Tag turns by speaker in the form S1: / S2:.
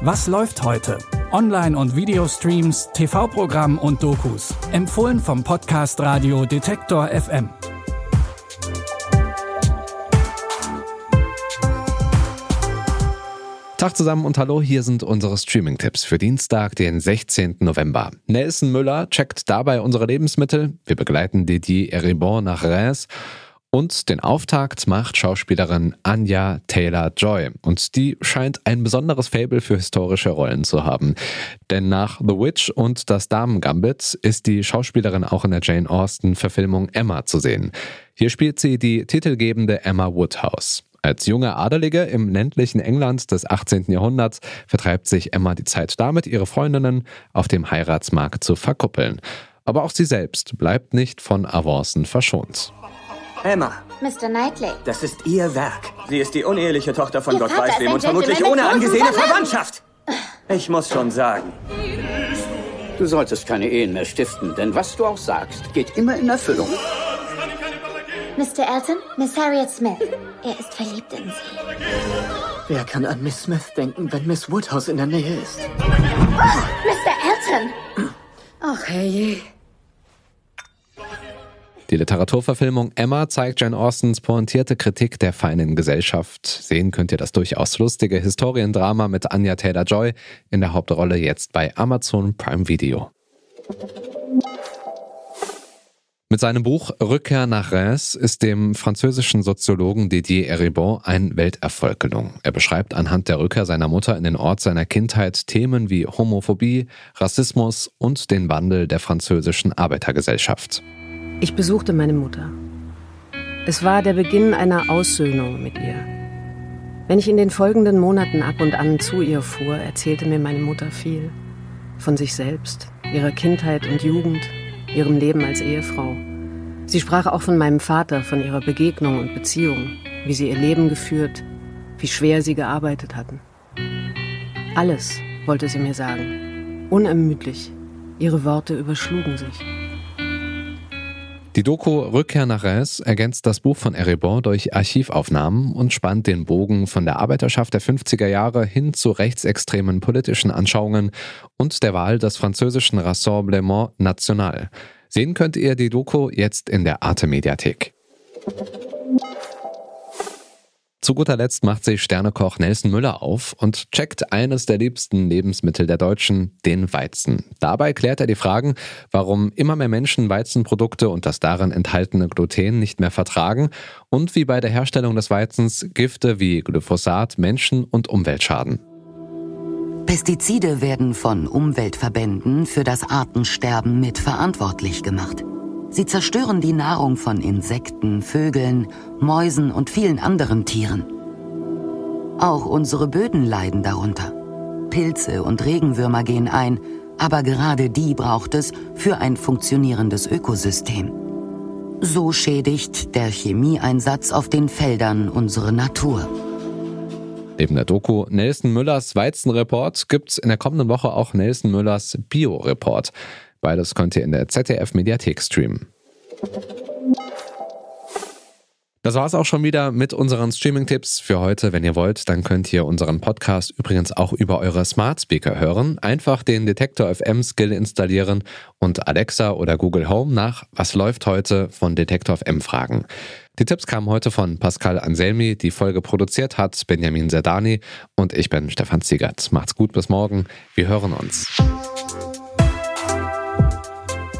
S1: Was läuft heute? Online- und Videostreams, TV-Programm und Dokus. Empfohlen vom Podcast Radio Detektor FM.
S2: Tag zusammen und hallo, hier sind unsere Streaming-Tipps für Dienstag, den 16. November. Nelson Müller checkt dabei unsere Lebensmittel. Wir begleiten Didier Eribon nach Reims. Und den Auftakt macht Schauspielerin Anja Taylor-Joy. Und die scheint ein besonderes Fable für historische Rollen zu haben. Denn nach The Witch und Das Damen-Gambit ist die Schauspielerin auch in der Jane Austen-Verfilmung Emma zu sehen. Hier spielt sie die titelgebende Emma Woodhouse. Als junge Adelige im ländlichen England des 18. Jahrhunderts vertreibt sich Emma die Zeit damit, ihre Freundinnen auf dem Heiratsmarkt zu verkuppeln. Aber auch sie selbst bleibt nicht von Avancen verschont.
S3: Emma.
S4: Mr. Knightley.
S3: Das ist ihr Werk. Sie ist die uneheliche Tochter von
S4: Ihr
S3: Gott
S4: Vater
S3: weiß wem und vermutlich ohne angesehene. Verwandtschaft. Ich muss schon sagen,
S5: Du solltest keine Ehen mehr stiften, denn was du auch sagst, geht immer in Erfüllung.
S4: Mr. Elton, Miss Harriet Smith. Er ist verliebt in Sie.
S6: Wer kann an Miss Smith denken, wenn Miss Woodhouse in der Nähe ist?
S4: Mr. Elton!
S6: Ach, herrje.
S2: Die Literaturverfilmung Emma zeigt Jane Austens pointierte Kritik der feinen Gesellschaft. Sehen könnt ihr das durchaus lustige Historiendrama mit Anya Taylor-Joy in der Hauptrolle jetzt bei Amazon Prime Video. Mit seinem Buch Rückkehr nach Reims ist dem französischen Soziologen Didier Eribon ein Welterfolg gelungen. Er beschreibt anhand der Rückkehr seiner Mutter in den Ort seiner Kindheit Themen wie Homophobie, Rassismus und den Wandel der französischen Arbeitergesellschaft.
S7: Ich besuchte meine Mutter. Es war der Beginn einer Aussöhnung mit ihr. Wenn ich in den folgenden Monaten ab und an zu ihr fuhr, erzählte mir meine Mutter viel. Von sich selbst, ihrer Kindheit und Jugend, ihrem Leben als Ehefrau. Sie sprach auch von meinem Vater, von ihrer Begegnung und Beziehung, wie sie ihr Leben geführt, wie schwer sie gearbeitet hatten. Alles wollte sie mir sagen. Unermüdlich. Ihre Worte überschlugen sich.
S2: Die Doku Rückkehr nach Reims ergänzt das Buch von Eribon durch Archivaufnahmen und spannt den Bogen von der Arbeiterschaft der 50er Jahre hin zu rechtsextremen politischen Anschauungen und der Wahl des französischen Rassemblement National. Sehen könnt ihr die Doku jetzt in der Arte Mediathek. Zu guter Letzt macht sich Sternekoch Nelson Müller auf und checkt eines der liebsten Lebensmittel der Deutschen, den Weizen. Dabei klärt er die Fragen, warum immer mehr Menschen Weizenprodukte und das darin enthaltene Gluten nicht mehr vertragen und wie bei der Herstellung des Weizens Gifte wie Glyphosat Menschen und Umwelt schaden.
S8: Pestizide werden von Umweltverbänden für das Artensterben mitverantwortlich gemacht. Sie zerstören die Nahrung von Insekten, Vögeln, Mäusen und vielen anderen Tieren. Auch unsere Böden leiden darunter. Pilze und Regenwürmer gehen ein, aber gerade die braucht es für ein funktionierendes Ökosystem. So schädigt der Chemieeinsatz auf den Feldern unsere Natur.
S2: Neben der Doku Nelson Müllers Weizenreport gibt's in der kommenden Woche auch Nelson Müllers Bio-Report. Beides könnt ihr in der ZDF-Mediathek streamen. Das war's auch schon wieder mit unseren Streaming-Tipps für heute. Wenn ihr wollt, dann könnt ihr unseren Podcast übrigens auch über eure Smart Speaker hören. Einfach den Detektor FM Skill installieren und Alexa oder Google Home nach Was läuft heute von Detektor FM fragen. Die Tipps kamen heute von Pascal Anselmi, die Folge produziert hat Benjamin Zerdani und ich bin Stefan Ziegert. Macht's gut, bis morgen. Wir hören uns.